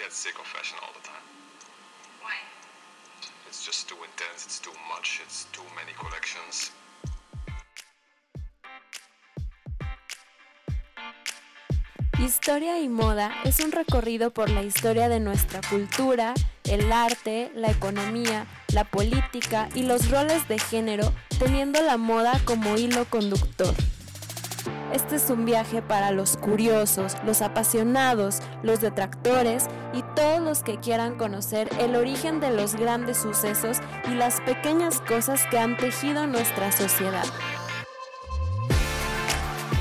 get sick of fashion all the time. Why? It's just too intense, it's too much, it's too many collections. Historia y moda es un recorrido por la historia de nuestra cultura, el arte, la economía, la política y los roles de género, teniendo la moda como hilo conductor. Este es un viaje para los curiosos, los apasionados, los detractores y todos los que quieran conocer el origen de los grandes sucesos y las pequeñas cosas que han tejido nuestra sociedad.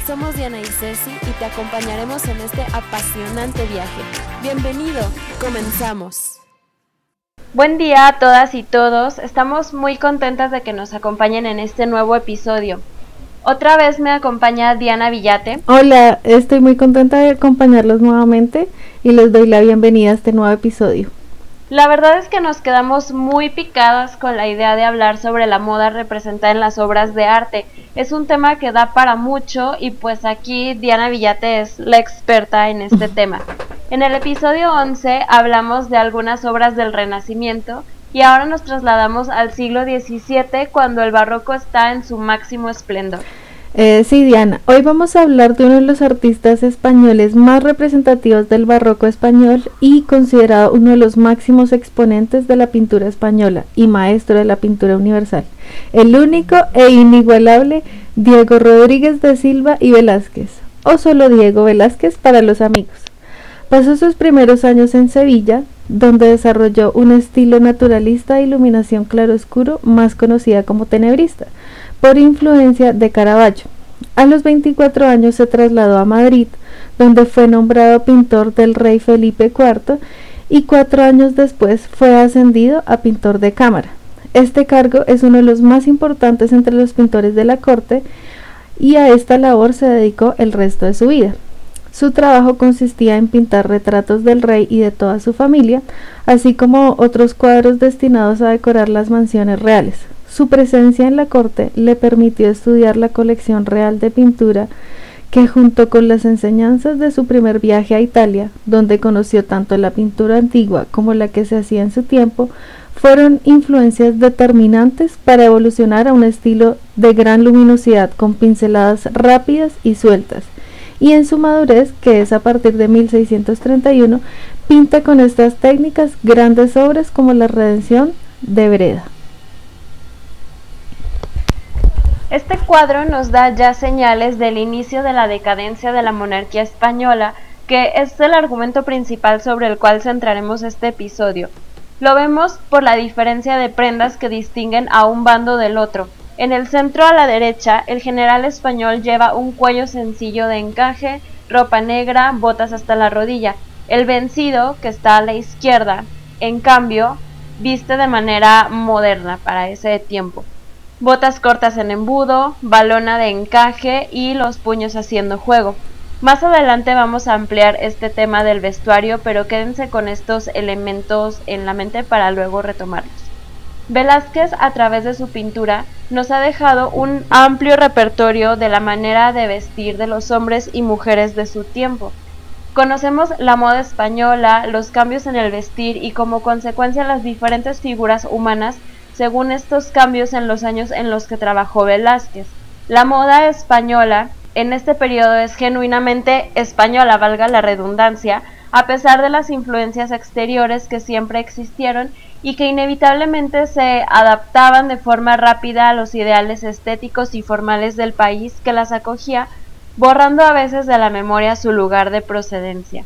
Somos Diana y Ceci y te acompañaremos en este apasionante viaje. Bienvenido, comenzamos. Buen día a todas y todos, estamos muy contentas de que nos acompañen en este nuevo episodio. Otra vez me acompaña Diana Villate. Hola, estoy muy contenta de acompañarlos nuevamente y les doy la bienvenida a este nuevo episodio. La verdad es que nos quedamos muy picadas con la idea de hablar sobre la moda representada en las obras de arte. Es un tema que da para mucho y pues aquí Diana Villate es la experta en este tema. En el episodio 11 hablamos de algunas obras del Renacimiento y ahora nos trasladamos al siglo XVII cuando el barroco está en su máximo esplendor. Eh, sí, Diana, hoy vamos a hablar de uno de los artistas españoles más representativos del barroco español y considerado uno de los máximos exponentes de la pintura española y maestro de la pintura universal, el único e inigualable Diego Rodríguez de Silva y Velázquez, o solo Diego Velázquez para los amigos. Pasó sus primeros años en Sevilla, donde desarrolló un estilo naturalista de iluminación claroscuro más conocida como tenebrista por influencia de Caravaggio. A los 24 años se trasladó a Madrid, donde fue nombrado pintor del rey Felipe IV y cuatro años después fue ascendido a pintor de cámara. Este cargo es uno de los más importantes entre los pintores de la corte y a esta labor se dedicó el resto de su vida. Su trabajo consistía en pintar retratos del rey y de toda su familia, así como otros cuadros destinados a decorar las mansiones reales. Su presencia en la corte le permitió estudiar la colección real de pintura que junto con las enseñanzas de su primer viaje a Italia, donde conoció tanto la pintura antigua como la que se hacía en su tiempo, fueron influencias determinantes para evolucionar a un estilo de gran luminosidad con pinceladas rápidas y sueltas. Y en su madurez, que es a partir de 1631, pinta con estas técnicas grandes obras como la Redención de Breda. Este cuadro nos da ya señales del inicio de la decadencia de la monarquía española, que es el argumento principal sobre el cual centraremos este episodio. Lo vemos por la diferencia de prendas que distinguen a un bando del otro. En el centro a la derecha, el general español lleva un cuello sencillo de encaje, ropa negra, botas hasta la rodilla. El vencido, que está a la izquierda, en cambio, viste de manera moderna para ese tiempo botas cortas en embudo, balona de encaje y los puños haciendo juego. Más adelante vamos a ampliar este tema del vestuario, pero quédense con estos elementos en la mente para luego retomarlos. Velázquez, a través de su pintura, nos ha dejado un amplio repertorio de la manera de vestir de los hombres y mujeres de su tiempo. Conocemos la moda española, los cambios en el vestir y como consecuencia las diferentes figuras humanas según estos cambios en los años en los que trabajó Velázquez. La moda española en este periodo es genuinamente española, valga la redundancia, a pesar de las influencias exteriores que siempre existieron y que inevitablemente se adaptaban de forma rápida a los ideales estéticos y formales del país que las acogía, borrando a veces de la memoria su lugar de procedencia.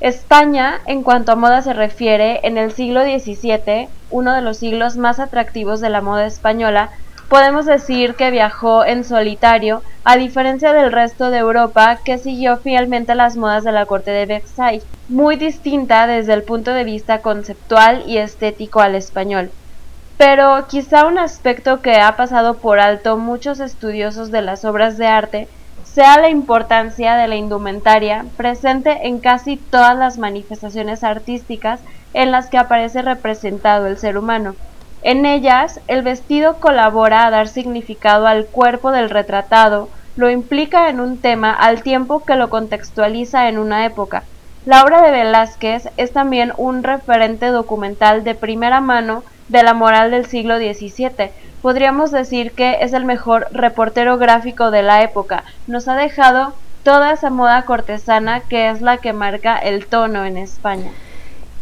España, en cuanto a moda se refiere, en el siglo XVII, uno de los siglos más atractivos de la moda española, podemos decir que viajó en solitario, a diferencia del resto de Europa que siguió fielmente las modas de la corte de Versailles, muy distinta desde el punto de vista conceptual y estético al español. Pero quizá un aspecto que ha pasado por alto muchos estudiosos de las obras de arte sea la importancia de la indumentaria presente en casi todas las manifestaciones artísticas en las que aparece representado el ser humano. En ellas, el vestido colabora a dar significado al cuerpo del retratado, lo implica en un tema al tiempo que lo contextualiza en una época. La obra de Velázquez es también un referente documental de primera mano de la moral del siglo XVII. Podríamos decir que es el mejor reportero gráfico de la época. Nos ha dejado toda esa moda cortesana que es la que marca el tono en España.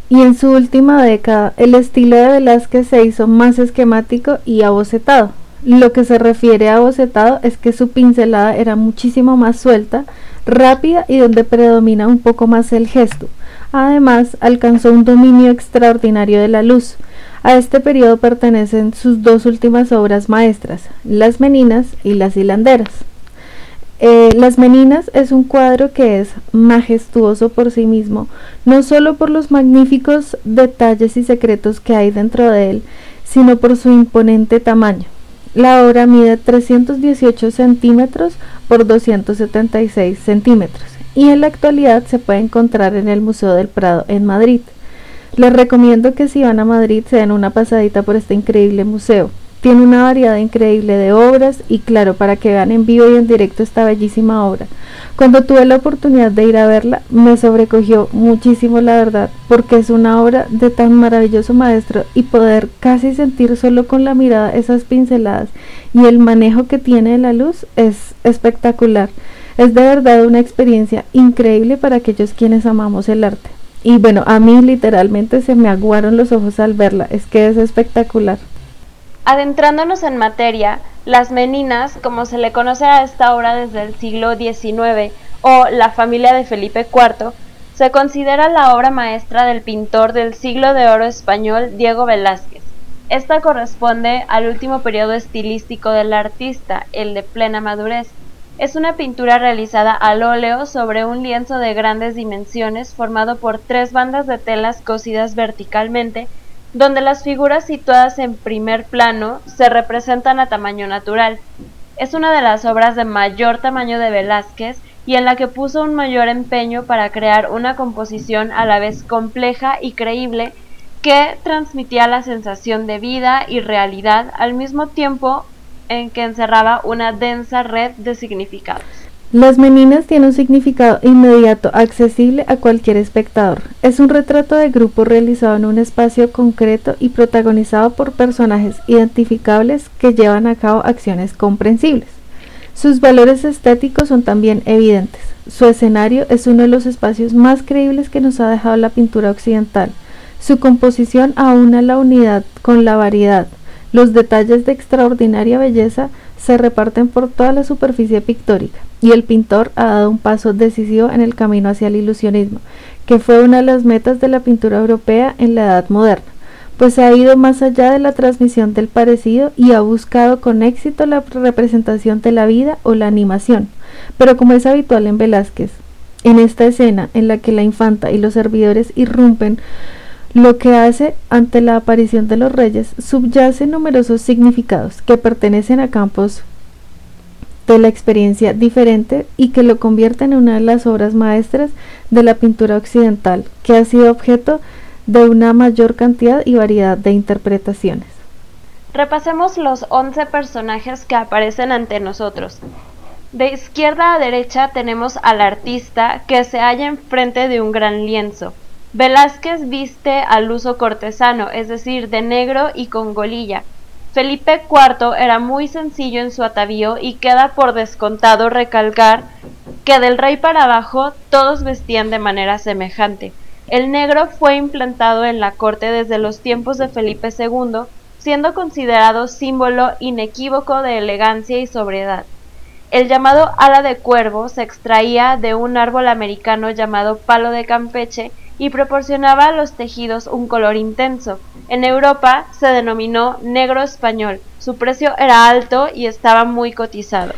Y en su última década, el estilo de Velázquez se hizo más esquemático y abocetado. Lo que se refiere a abocetado es que su pincelada era muchísimo más suelta, rápida y donde predomina un poco más el gesto. Además, alcanzó un dominio extraordinario de la luz. A este periodo pertenecen sus dos últimas obras maestras, Las Meninas y Las Hilanderas. Eh, Las Meninas es un cuadro que es majestuoso por sí mismo, no solo por los magníficos detalles y secretos que hay dentro de él, sino por su imponente tamaño. La obra mide 318 centímetros por 276 centímetros y en la actualidad se puede encontrar en el Museo del Prado en Madrid. Les recomiendo que si van a Madrid se den una pasadita por este increíble museo. Tiene una variedad increíble de obras y claro, para que vean en vivo y en directo esta bellísima obra. Cuando tuve la oportunidad de ir a verla, me sobrecogió muchísimo la verdad, porque es una obra de tan maravilloso maestro y poder casi sentir solo con la mirada esas pinceladas y el manejo que tiene de la luz es espectacular. Es de verdad una experiencia increíble para aquellos quienes amamos el arte. Y bueno, a mí literalmente se me aguaron los ojos al verla, es que es espectacular. Adentrándonos en materia, las Meninas, como se le conoce a esta obra desde el siglo XIX, o La familia de Felipe IV, se considera la obra maestra del pintor del siglo de oro español Diego Velázquez. Esta corresponde al último periodo estilístico del artista, el de plena madurez. Es una pintura realizada al óleo sobre un lienzo de grandes dimensiones formado por tres bandas de telas cosidas verticalmente donde las figuras situadas en primer plano se representan a tamaño natural. Es una de las obras de mayor tamaño de Velázquez y en la que puso un mayor empeño para crear una composición a la vez compleja y creíble que transmitía la sensación de vida y realidad al mismo tiempo en que encerraba una densa red de significados. Las Meninas tiene un significado inmediato, accesible a cualquier espectador. Es un retrato de grupo realizado en un espacio concreto y protagonizado por personajes identificables que llevan a cabo acciones comprensibles. Sus valores estéticos son también evidentes. Su escenario es uno de los espacios más creíbles que nos ha dejado la pintura occidental. Su composición aúna la unidad con la variedad. Los detalles de extraordinaria belleza se reparten por toda la superficie pictórica y el pintor ha dado un paso decisivo en el camino hacia el ilusionismo, que fue una de las metas de la pintura europea en la Edad Moderna, pues ha ido más allá de la transmisión del parecido y ha buscado con éxito la representación de la vida o la animación, pero como es habitual en Velázquez, en esta escena en la que la infanta y los servidores irrumpen lo que hace ante la aparición de los reyes subyace numerosos significados que pertenecen a campos de la experiencia diferente y que lo convierten en una de las obras maestras de la pintura occidental, que ha sido objeto de una mayor cantidad y variedad de interpretaciones. Repasemos los 11 personajes que aparecen ante nosotros. De izquierda a derecha tenemos al artista que se halla enfrente de un gran lienzo. Velázquez viste al uso cortesano, es decir, de negro y con golilla, Felipe IV era muy sencillo en su atavío y queda por descontado recalcar que del rey para abajo todos vestían de manera semejante. El negro fue implantado en la corte desde los tiempos de Felipe II, siendo considerado símbolo inequívoco de elegancia y sobriedad. El llamado ala de cuervo se extraía de un árbol americano llamado palo de Campeche y proporcionaba a los tejidos un color intenso. En Europa se denominó negro español. Su precio era alto y estaba muy cotizado.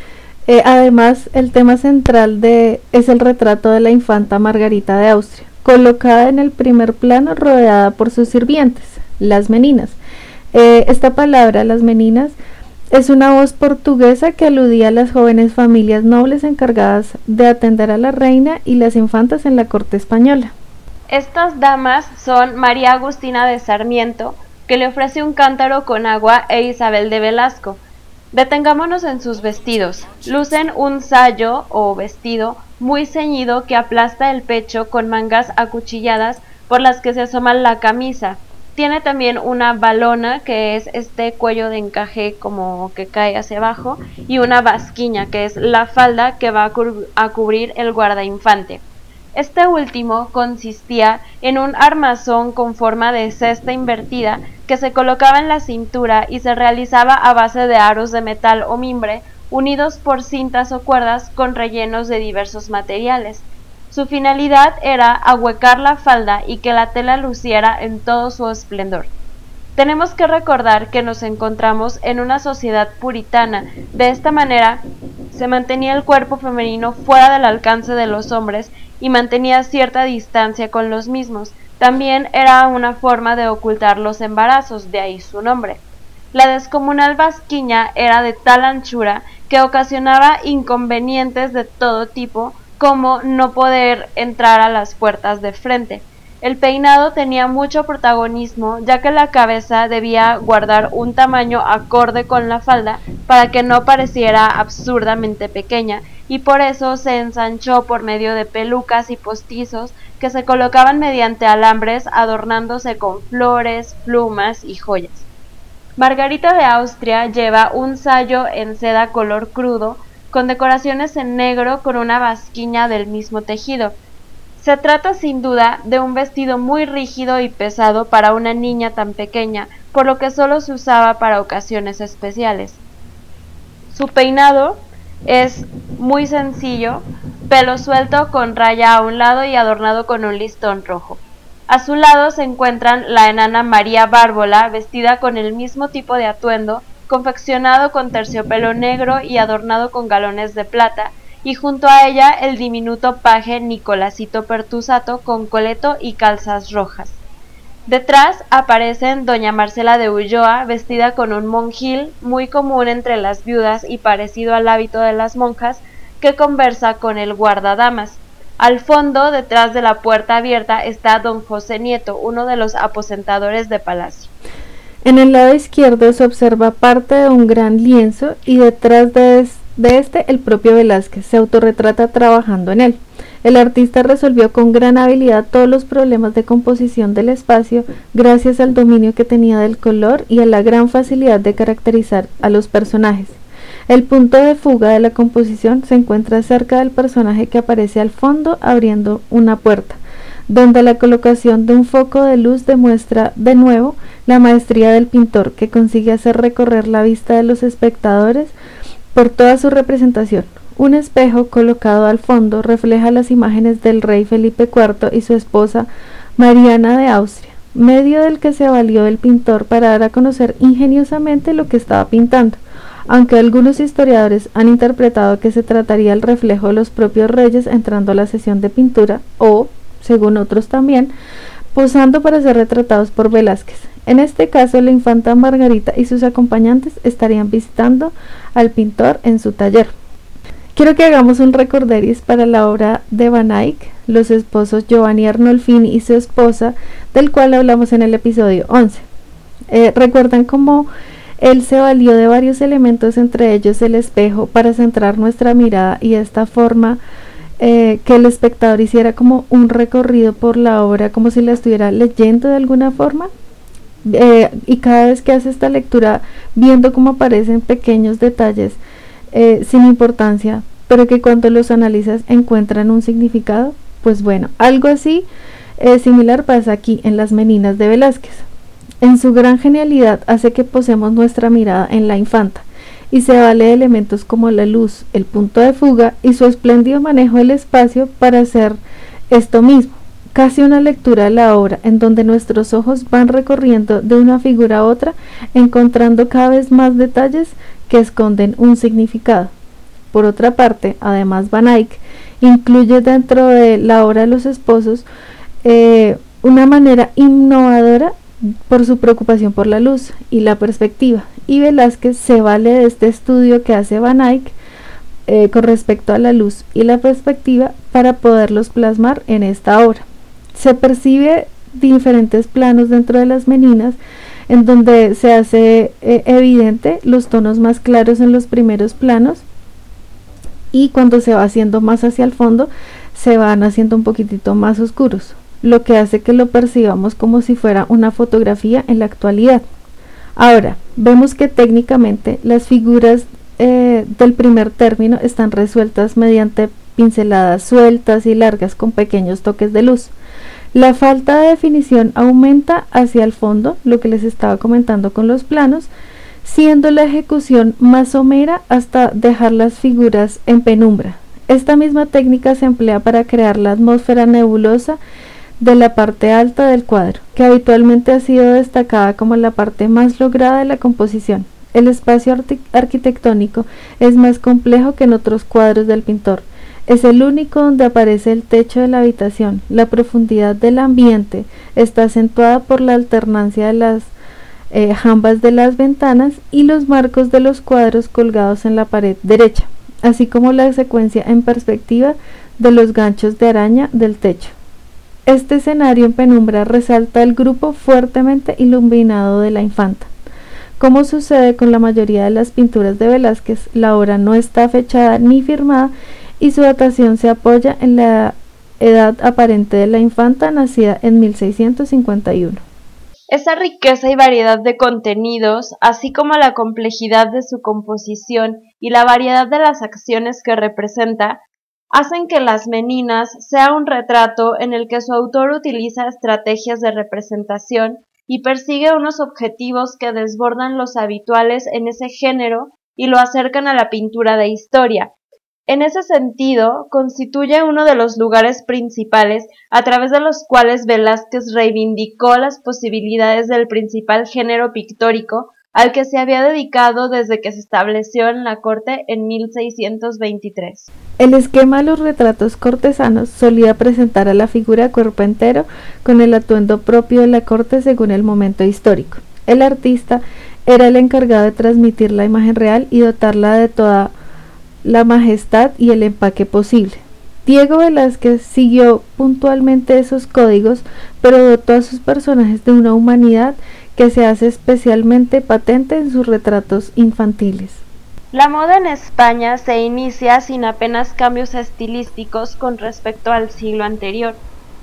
Eh, además, el tema central es el retrato de la infanta Margarita de Austria, colocada en el primer plano rodeada por sus sirvientes, las meninas. Eh, esta palabra, las meninas, es una voz portuguesa que aludía a las jóvenes familias nobles encargadas de atender a la reina y las infantas en la corte española. Estas damas son María Agustina de Sarmiento, que le ofrece un cántaro con agua, e Isabel de Velasco. Detengámonos en sus vestidos. Lucen un sayo o vestido muy ceñido que aplasta el pecho con mangas acuchilladas por las que se asoma la camisa. Tiene también una balona, que es este cuello de encaje como que cae hacia abajo, y una basquiña, que es la falda que va a, cubrir el guardainfante. Este último consistía en un armazón con forma de cesta invertida que se colocaba en la cintura y se realizaba a base de aros de metal o mimbre unidos por cintas o cuerdas con rellenos de diversos materiales. Su finalidad era ahuecar la falda y que la tela luciera en todo su esplendor. Tenemos que recordar que nos encontramos en una sociedad puritana. De esta manera, se mantenía el cuerpo femenino fuera del alcance de los hombres y mantenía cierta distancia con los mismos. También era una forma de ocultar los embarazos, de ahí su nombre. La descomunal basquiña era de tal anchura que ocasionaba inconvenientes de todo tipo, como no poder entrar a las puertas de frente. El peinado tenía mucho protagonismo, ya que la cabeza debía guardar un tamaño acorde con la falda para que no pareciera absurdamente pequeña, y por eso se ensanchó por medio de pelucas y postizos que se colocaban mediante alambres adornándose con flores, plumas y joyas. Margarita de Austria lleva un sayo en seda color crudo, con decoraciones en negro con una basquiña del mismo tejido. Se trata sin duda de un vestido muy rígido y pesado para una niña tan pequeña, por lo que solo se usaba para ocasiones especiales. Su peinado es muy sencillo, pelo suelto con raya a un lado y adornado con un listón rojo. A su lado se encuentran la enana María Bárbola, vestida con el mismo tipo de atuendo, confeccionado con terciopelo negro y adornado con galones de plata, y junto a ella el diminuto paje Nicolásito Pertusato con coleto y calzas rojas. Detrás aparecen doña Marcela de Ulloa vestida con un monjil muy común entre las viudas y parecido al hábito de las monjas, que conversa con el guardadamas. Al fondo, detrás de la puerta abierta, está don José Nieto, uno de los aposentadores de palacio. En el lado izquierdo se observa parte de un gran lienzo y detrás de, este el propio Velázquez se autorretrata trabajando en él. El artista resolvió con gran habilidad todos los problemas de composición del espacio gracias al dominio que tenía del color y a la gran facilidad de caracterizar a los personajes. El punto de fuga de la composición se encuentra cerca del personaje que aparece al fondo abriendo una puerta donde la colocación de un foco de luz demuestra de nuevo la maestría del pintor que consigue hacer recorrer la vista de los espectadores por toda su representación. Un espejo colocado al fondo refleja las imágenes del rey Felipe IV y su esposa Mariana de Austria, medio del que se valió el pintor para dar a conocer ingeniosamente lo que estaba pintando, aunque algunos historiadores han interpretado que se trataría el reflejo de los propios reyes entrando a la sesión de pintura o según otros también, posando para ser retratados por Velázquez. En este caso, la infanta Margarita y sus acompañantes estarían visitando al pintor en su taller. Quiero que hagamos un recorderis para la obra de Van Eyck, los esposos Giovanni Arnolfini y su esposa, del cual hablamos en el episodio 11. Eh, ¿Recuerdan cómo él se valió de varios elementos, entre ellos el espejo, para centrar nuestra mirada y esta forma eh, que el espectador hiciera como un recorrido por la obra, como si la estuviera leyendo de alguna forma. Eh, y cada vez que hace esta lectura, viendo cómo aparecen pequeños detalles eh, sin importancia, pero que cuando los analizas encuentran un significado, pues bueno, algo así similar pasa aquí en Las Meninas de Velázquez. En su gran genialidad hace que posemos nuestra mirada en la infanta, y se vale de elementos como la luz, el punto de fuga y su espléndido manejo del espacio para hacer esto mismo, casi una lectura de la obra en donde nuestros ojos van recorriendo de una figura a otra, encontrando cada vez más detalles que esconden un significado. Por otra parte, además Van Eyck incluye dentro de la obra de los esposos eh, una manera innovadora por su preocupación por la luz y la perspectiva, y Velázquez se vale de este estudio que hace Van Eyck eh, con respecto a la luz y la perspectiva para poderlos plasmar en esta obra. Se percibe diferentes planos dentro de las meninas en donde se hace eh, evidente los tonos más claros en los primeros planos y cuando se va haciendo más hacia el fondo se van haciendo un poquitito más oscuros, lo que hace que lo percibamos como si fuera una fotografía en la actualidad. Ahora, vemos que técnicamente las figuras eh, del primer término están resueltas mediante pinceladas sueltas y largas con pequeños toques de luz. La falta de definición aumenta hacia el fondo, lo que les estaba comentando con los planos, siendo la ejecución más somera hasta dejar las figuras en penumbra. Esta misma técnica se emplea para crear la atmósfera nebulosa de la parte alta del cuadro, que habitualmente ha sido destacada como la parte más lograda de la composición. El espacio arquitectónico es más complejo que en otros cuadros del pintor, es el único donde aparece el techo de la habitación. La profundidad del ambiente está acentuada por la alternancia de las eh, jambas de las ventanas y los marcos de los cuadros colgados en la pared derecha, así como la secuencia en perspectiva de los ganchos de araña del techo. Este escenario en penumbra resalta el grupo fuertemente iluminado de la infanta. Como sucede con la mayoría de las pinturas de Velázquez, la obra no está fechada ni firmada y su datación se apoya en la edad aparente de la infanta nacida en 1651. Esa riqueza y variedad de contenidos, así como la complejidad de su composición y la variedad de las acciones que representa, hacen que Las Meninas sea un retrato en el que su autor utiliza estrategias de representación y persigue unos objetivos que desbordan los habituales en ese género y lo acercan a la pintura de historia, en ese sentido, constituye uno de los lugares principales a través de los cuales Velázquez reivindicó las posibilidades del principal género pictórico al que se había dedicado desde que se estableció en la corte en 1623. El esquema de los retratos cortesanos solía presentar a la figura cuerpo entero con el atuendo propio de la corte según el momento histórico. El artista era el encargado de transmitir la imagen real y dotarla de toda la majestad y el empaque posible. Diego Velázquez siguió puntualmente esos códigos, pero dotó a sus personajes de una humanidad que se hace especialmente patente en sus retratos infantiles. La moda en España se inicia sin apenas cambios estilísticos con respecto al siglo anterior.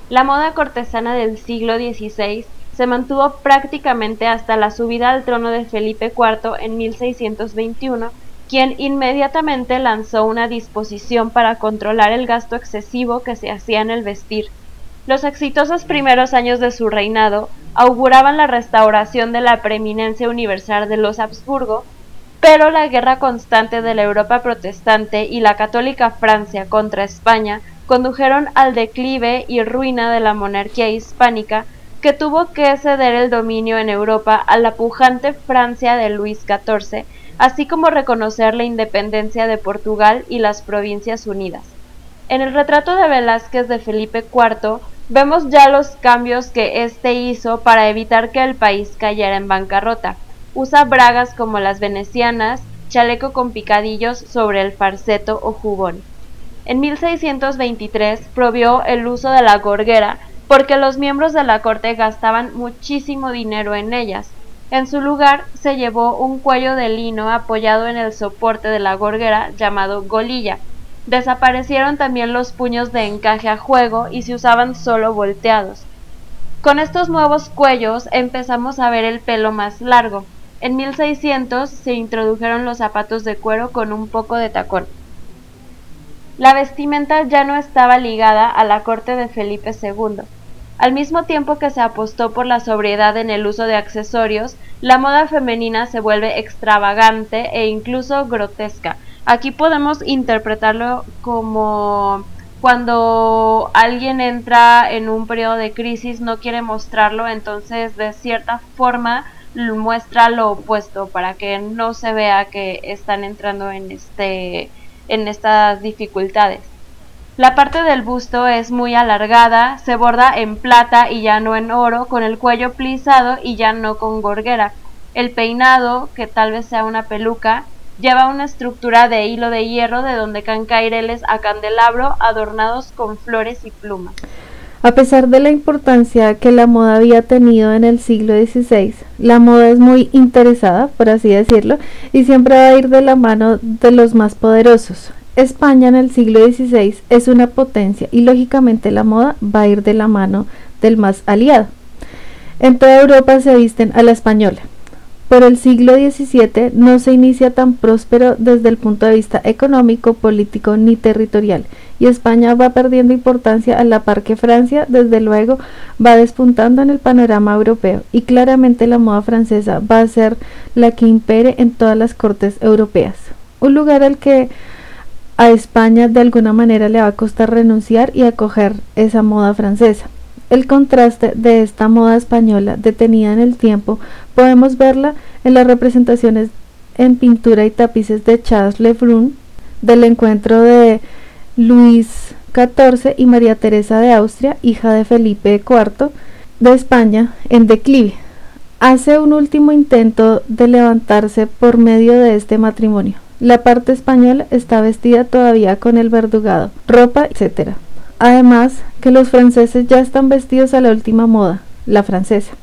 La moda cortesana del siglo XVI se mantuvo prácticamente hasta la subida al trono de Felipe IV en 1621 quien inmediatamente lanzó una disposición para controlar el gasto excesivo que se hacía en el vestir. Los exitosos primeros años de su reinado auguraban la restauración de la preeminencia universal de los Habsburgo, pero la guerra constante de la Europa protestante y la católica Francia contra España condujeron al declive y ruina de la monarquía hispánica que tuvo que ceder el dominio en Europa a la pujante Francia de Luis XIV así como reconocer la independencia de Portugal y las Provincias Unidas. En el retrato de Velázquez de Felipe IV vemos ya los cambios que éste hizo para evitar que el país cayera en bancarrota. Usa bragas como las venecianas, chaleco con picadillos sobre el farceto o jubón. En 1623 prohibió el uso de la gorguera porque los miembros de la corte gastaban muchísimo dinero en ellas, en su lugar se llevó un cuello de lino apoyado en el soporte de la gorguera llamado golilla. Desaparecieron también los puños de encaje a juego y se usaban solo volteados. Con estos nuevos cuellos empezamos a ver el pelo más largo. En 1600 se introdujeron los zapatos de cuero con un poco de tacón. La vestimenta ya no estaba ligada a la corte de Felipe II. Al mismo tiempo que se apostó por la sobriedad en el uso de accesorios, la moda femenina se vuelve extravagante e incluso grotesca. Aquí podemos interpretarlo como cuando alguien entra en un periodo de crisis, no quiere mostrarlo, entonces de cierta forma muestra lo opuesto para que no se vea que están entrando en este en estas dificultades. La parte del busto es muy alargada, se borda en plata y ya no en oro, con el cuello plisado y ya no con gorguera. El peinado, que tal vez sea una peluca, lleva una estructura de hilo de hierro de donde caen caireles a candelabro adornados con flores y plumas. A pesar de la importancia que la moda había tenido en el siglo XVI, la moda es muy interesada, por así decirlo, y siempre va a ir de la mano de los más poderosos. España en el siglo XVI es una potencia y lógicamente la moda va a ir de la mano del más aliado. En toda Europa se visten a la española. Por el siglo XVII no se inicia tan próspero desde el punto de vista económico, político ni territorial, y España va perdiendo importancia a la par que Francia, desde luego, va despuntando en el panorama europeo, y claramente la moda francesa va a ser la que impere en todas las cortes europeas, un lugar al que a España de alguna manera le va a costar renunciar y acoger esa moda francesa. El contraste de esta moda española detenida en el tiempo podemos verla en las representaciones en pintura y tapices de Charles Lebrun, del encuentro de Luis XIV y María Teresa de Austria, hija de Felipe IV de España, en declive. Hace un último intento de levantarse por medio de este matrimonio. La parte española está vestida todavía con el verdugado, ropa, etc. Además, que los franceses ya están vestidos a la última moda, la francesa.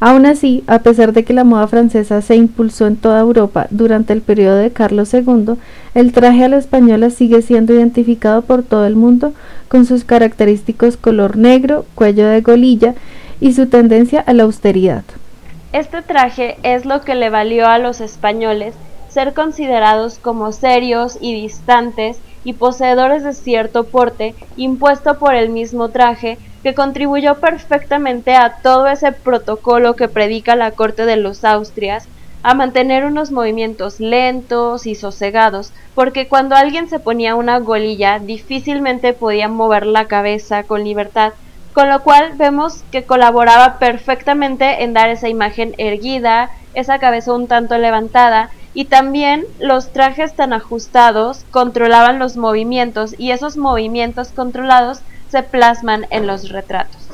Aún así, a pesar de que la moda francesa se impulsó en toda Europa durante el periodo de Carlos II, el traje a la española sigue siendo identificado por todo el mundo con sus característicos color negro, cuello de golilla y su tendencia a la austeridad. Este traje es lo que le valió a los españoles ser considerados como serios y distantes y poseedores de cierto porte impuesto por el mismo traje que contribuyó perfectamente a todo ese protocolo que predica la corte de los Austrias a mantener unos movimientos lentos y sosegados, porque cuando alguien se ponía una golilla difícilmente podía mover la cabeza con libertad, con lo cual vemos que colaboraba perfectamente en dar esa imagen erguida, esa cabeza un tanto levantada, y también los trajes tan ajustados controlaban los movimientos y esos movimientos controlados se plasman en los retratos.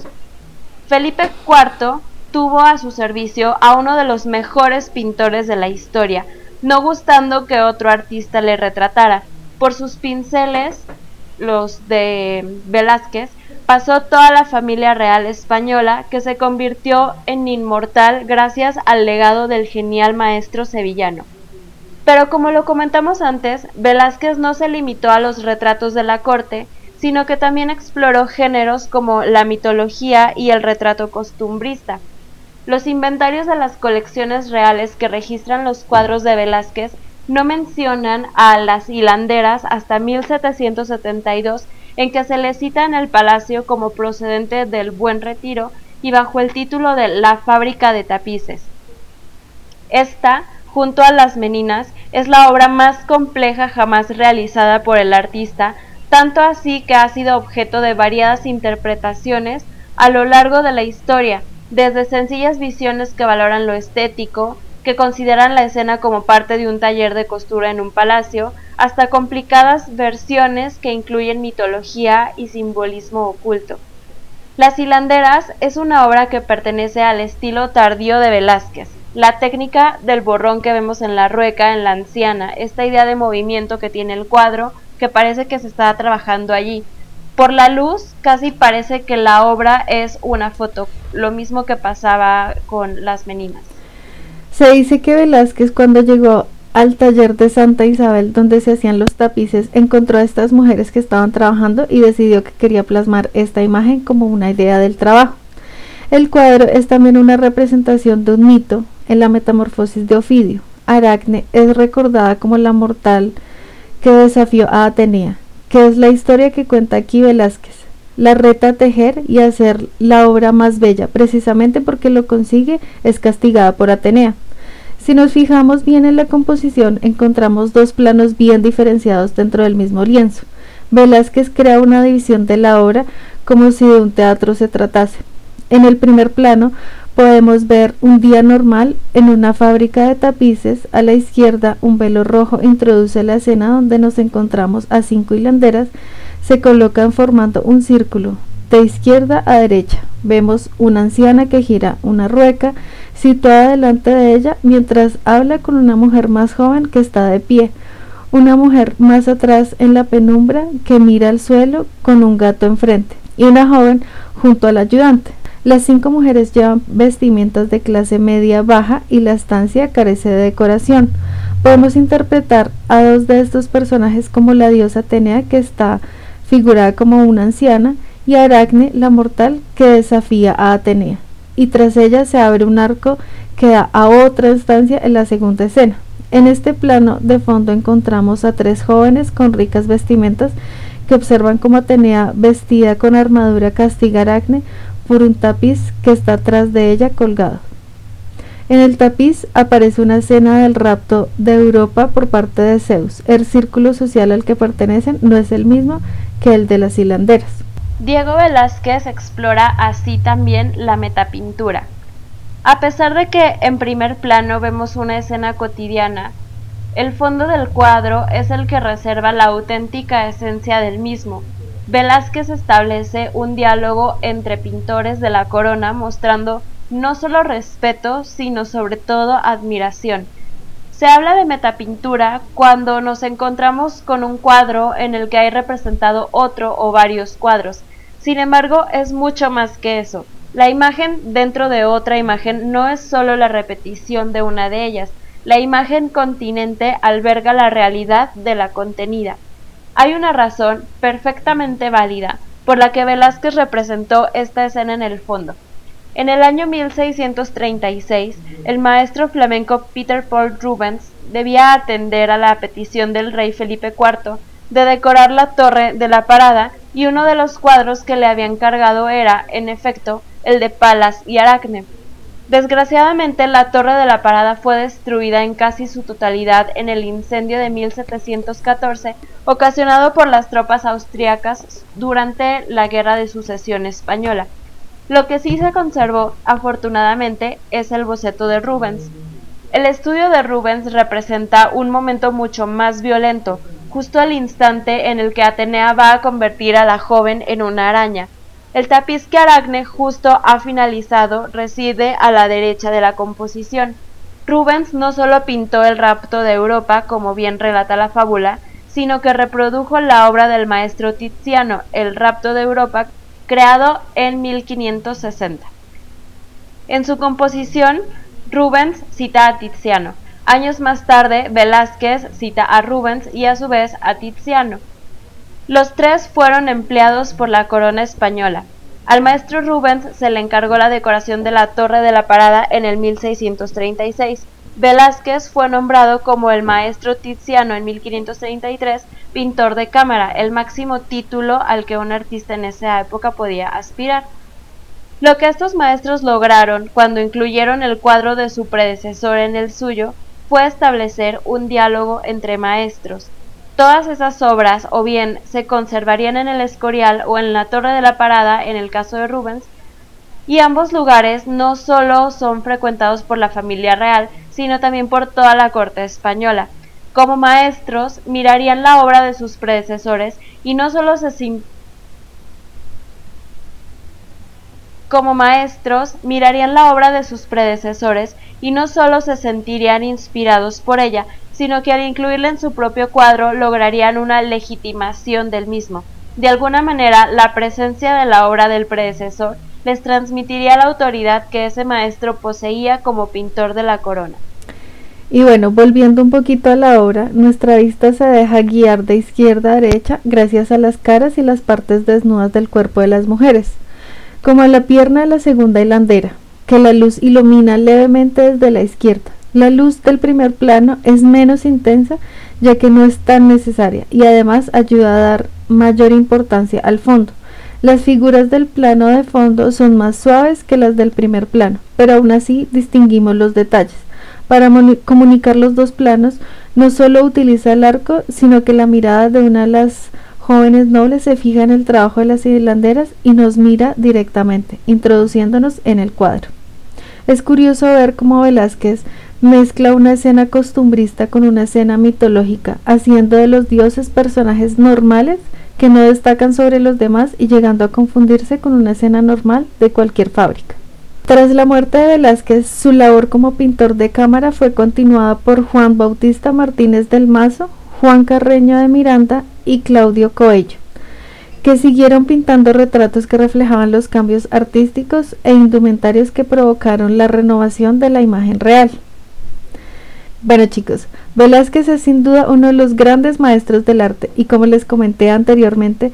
Felipe IV tuvo a su servicio a uno de los mejores pintores de la historia, no gustando que otro artista le retratara. Por sus pinceles, los de Velázquez, pasó toda la familia real española que se convirtió en inmortal gracias al legado del genial maestro sevillano. Pero como lo comentamos antes, Velázquez no se limitó a los retratos de la corte, sino que también exploró géneros como la mitología y el retrato costumbrista. Los inventarios de las colecciones reales que registran los cuadros de Velázquez no mencionan a las hilanderas hasta 1772, en que se le cita en el palacio como procedente del Buen Retiro y bajo el título de La fábrica de tapices. Esta junto a Las Meninas, es la obra más compleja jamás realizada por el artista, tanto así que ha sido objeto de variadas interpretaciones a lo largo de la historia, desde sencillas visiones que valoran lo estético, que consideran la escena como parte de un taller de costura en un palacio, hasta complicadas versiones que incluyen mitología y simbolismo oculto. Las hilanderas es una obra que pertenece al estilo tardío de Velázquez, la técnica del borrón que vemos en la rueca, en la anciana, esta idea de movimiento que tiene el cuadro, que parece que se está trabajando allí. Por la luz, casi parece que la obra es una foto, lo mismo que pasaba con las meninas. Se dice que Velázquez cuando llegó al taller de Santa Isabel donde se hacían los tapices, encontró a estas mujeres que estaban trabajando y decidió que quería plasmar esta imagen como una idea del trabajo. El cuadro es también una representación de un mito, en la metamorfosis de Ofidio, Aracne es recordada como la mortal que desafió a Atenea, que es la historia que cuenta aquí Velázquez. La reta a tejer y hacer la obra más bella, precisamente porque lo consigue, es castigada por Atenea. Si nos fijamos bien en la composición, encontramos dos planos bien diferenciados dentro del mismo lienzo. Velázquez crea una división de la obra como si de un teatro se tratase. En el primer plano podemos ver un día normal en una fábrica de tapices. A la izquierda un velo rojo introduce la escena donde nos encontramos a cinco hilanderas. Se colocan formando un círculo. De izquierda a derecha vemos una anciana que gira una rueca situada delante de ella mientras habla con una mujer más joven que está de pie. Una mujer más atrás en la penumbra que mira al suelo con un gato enfrente. y una joven junto al ayudante. Las cinco mujeres llevan vestimentas de clase media baja y la estancia carece de decoración. Podemos interpretar a dos de estos personajes como la diosa Atenea que está figurada como una anciana y Aracne la mortal que desafía a Atenea. Y tras ella se abre un arco que da a otra estancia en la segunda escena. En este plano de fondo encontramos a tres jóvenes con ricas vestimentas que observan cómo Atenea vestida con armadura castiga a Aracne por un tapiz que está atrás de ella colgado. En el tapiz aparece una escena del rapto de Europa por parte de Zeus. El círculo social al que pertenecen no es el mismo que el de las hilanderas. Diego Velázquez explora así también la metapintura. A pesar de que en primer plano vemos una escena cotidiana, el fondo del cuadro es el que reserva la auténtica esencia del mismo, Velázquez establece un diálogo entre pintores de la corona mostrando no solo respeto, sino sobre todo admiración. Se habla de metapintura cuando nos encontramos con un cuadro en el que hay representado otro o varios cuadros. Sin embargo, es mucho más que eso. La imagen dentro de otra imagen no es solo la repetición de una de ellas. La imagen continente alberga la realidad de la contenida. Hay una razón perfectamente válida por la que Velázquez representó esta escena en el fondo. En el año 1636, el maestro flamenco Peter Paul Rubens debía atender a la petición del rey Felipe IV de decorar la torre de la parada y uno de los cuadros que le habían cargado era, en efecto, el de Palas y Aracne. Desgraciadamente, la torre de la parada fue destruida en casi su totalidad en el incendio de 1714 ocasionado por las tropas austriacas durante la Guerra de Sucesión Española. Lo que sí se conservó, afortunadamente, es el boceto de Rubens. El estudio de Rubens representa un momento mucho más violento, justo al instante en el que Atenea va a convertir a la joven en una araña. El tapiz que Aracne justo ha finalizado reside a la derecha de la composición. Rubens no solo pintó el rapto de Europa, como bien relata la fábula, sino que reprodujo la obra del maestro Tiziano, El rapto de Europa, creado en 1560. En su composición, Rubens cita a Tiziano. Años más tarde, Velázquez cita a Rubens y a su vez a Tiziano. Los tres fueron empleados por la corona española. Al maestro Rubens se le encargó la decoración de la Torre de la Parada en el 1636. Velázquez fue nombrado como el maestro Tiziano en 1533 pintor de cámara, el máximo título al que un artista en esa época podía aspirar. Lo que estos maestros lograron cuando incluyeron el cuadro de su predecesor en el suyo fue establecer un diálogo entre maestros, Todas esas obras o bien se conservarían en el Escorial o en la Torre de la Parada en el caso de Rubens, y ambos lugares no solo son frecuentados por la familia real, sino también por toda la corte española. Como maestros, mirarían la obra de sus predecesores y no solo se como maestros mirarían la obra de sus predecesores y no solo se sentirían inspirados por ella, sino que al incluirla en su propio cuadro lograrían una legitimación del mismo. De alguna manera, la presencia de la obra del predecesor les transmitiría la autoridad que ese maestro poseía como pintor de la corona. Y bueno, volviendo un poquito a la obra, nuestra vista se deja guiar de izquierda a derecha gracias a las caras y las partes desnudas del cuerpo de las mujeres, como a la pierna de la segunda hilandera, que la luz ilumina levemente desde la izquierda, la luz del primer plano es menos intensa ya que no es tan necesaria y además ayuda a dar mayor importancia al fondo. Las figuras del plano de fondo son más suaves que las del primer plano, pero aún así distinguimos los detalles. Para comunicar los dos planos, no solo utiliza el arco, sino que la mirada de una de las jóvenes nobles se fija en el trabajo de las hilanderas y nos mira directamente, introduciéndonos en el cuadro. Es curioso ver cómo Velázquez mezcla una escena costumbrista con una escena mitológica, haciendo de los dioses personajes normales que no destacan sobre los demás y llegando a confundirse con una escena normal de cualquier fábrica. Tras la muerte de Velázquez, su labor como pintor de cámara fue continuada por Juan Bautista Martínez del Mazo, Juan Carreño de Miranda y Claudio Coello, que siguieron pintando retratos que reflejaban los cambios artísticos e indumentarios que provocaron la renovación de la imagen real. Bueno chicos, Velázquez es sin duda uno de los grandes maestros del arte y como les comenté anteriormente,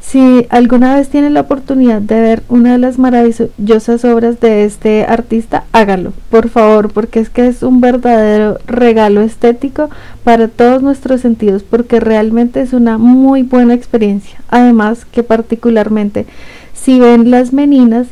si alguna vez tienen la oportunidad de ver una de las maravillosas obras de este artista, hágalo, por favor, porque es que es un verdadero regalo estético para todos nuestros sentidos, porque realmente es una muy buena experiencia. Además que particularmente si ven las meninas,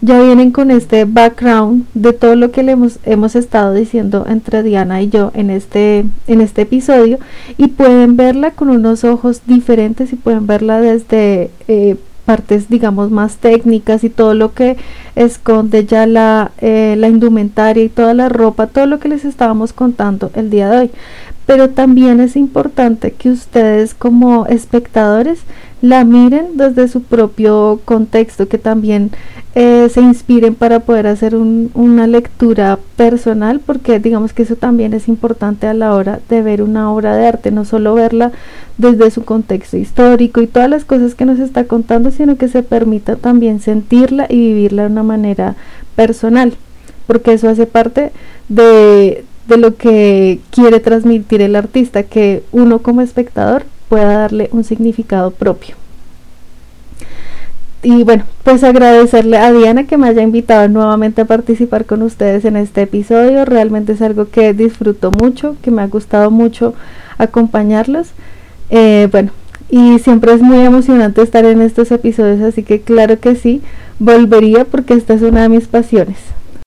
ya vienen con este background de todo lo que le hemos, hemos estado diciendo entre Diana y yo en este, en este episodio y pueden verla con unos ojos diferentes y pueden verla desde eh, partes digamos más técnicas y todo lo que esconde ya la, eh, la indumentaria y toda la ropa, todo lo que les estábamos contando el día de hoy. Pero también es importante que ustedes como espectadores la miren desde su propio contexto, que también eh, se inspiren para poder hacer una lectura personal, porque digamos que eso también es importante a la hora de ver una obra de arte, no solo verla desde su contexto histórico y todas las cosas que nos está contando, sino que se permita también sentirla y vivirla de una manera personal, porque eso hace parte de, de lo que quiere transmitir el artista, que uno como espectador pueda darle un significado propio. Y bueno, pues agradecerle a Diana que me haya invitado nuevamente a participar con ustedes en este episodio. Realmente es algo que disfruto mucho, que me ha gustado mucho acompañarlos. Eh, bueno, y siempre es muy emocionante estar en estos episodios, así que claro que sí, volvería porque esta es una de mis pasiones.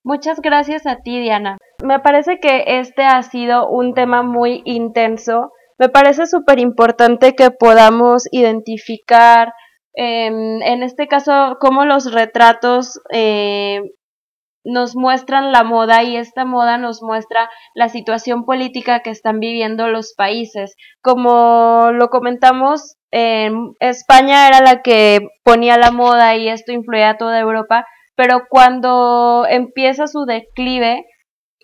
Muchas gracias a ti, Diana. Me parece que este ha sido un tema muy intenso me parece súper importante que podamos identificar, em, en este caso, cómo los retratos eh, nos muestran la moda y esta moda nos muestra la situación política que están viviendo los países. Como lo comentamos, España era la que ponía la moda y esto influía a toda Europa, pero cuando empieza su declive,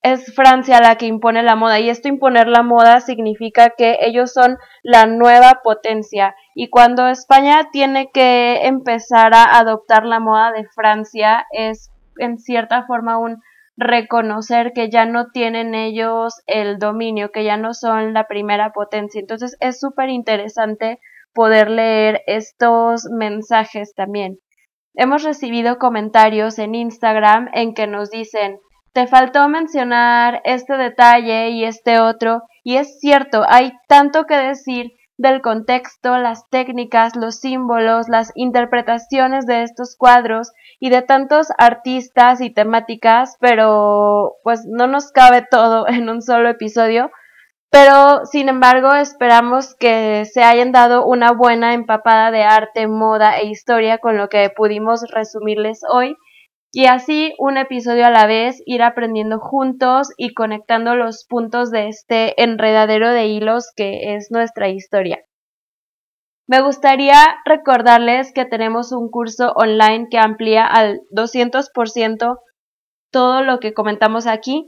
es Francia la que impone la moda y esto imponer la moda significa que ellos son la nueva potencia y cuando España tiene que empezar a adoptar la moda de Francia es en cierta forma un reconocer que ya no tienen ellos el dominio, que ya no son la primera potencia. Entonces es súper interesante poder leer estos mensajes también. Hemos recibido comentarios en Instagram en que nos dicen te faltó mencionar este detalle y este otro, y es cierto, hay tanto que decir del contexto, las técnicas, los símbolos, las interpretaciones de estos cuadros y de tantos artistas y temáticas, pero pues no nos cabe todo en un solo episodio. Pero, sin embargo, esperamos que se hayan dado una buena empapada de arte, moda e historia con lo que pudimos resumirles hoy y así un episodio a la vez ir aprendiendo juntos y conectando los puntos de este enredadero de hilos que es nuestra historia. Me gustaría recordarles que tenemos un curso online que amplía al 200% todo lo que comentamos aquí.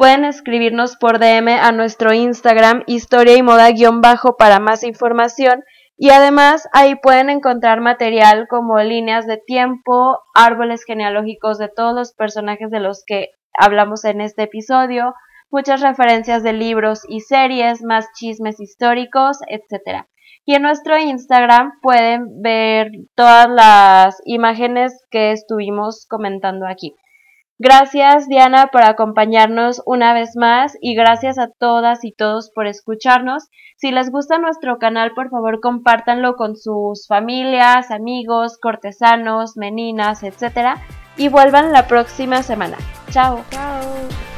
Pueden escribirnos por DM a nuestro Instagram historia y moda-bajo para más información y además ahí pueden encontrar material como líneas de tiempo, árboles genealógicos de todos los personajes de los que hablamos en este episodio, muchas referencias de libros y series, más chismes históricos, etc. Y en nuestro Instagram pueden ver todas las imágenes que estuvimos comentando aquí. Gracias Diana por acompañarnos una vez más y gracias a todas y todos por escucharnos. Si les gusta nuestro canal, por favor compártanlo con sus familias, amigos, cortesanos, meninas, etc. Y vuelvan la próxima semana. Chao. Chao.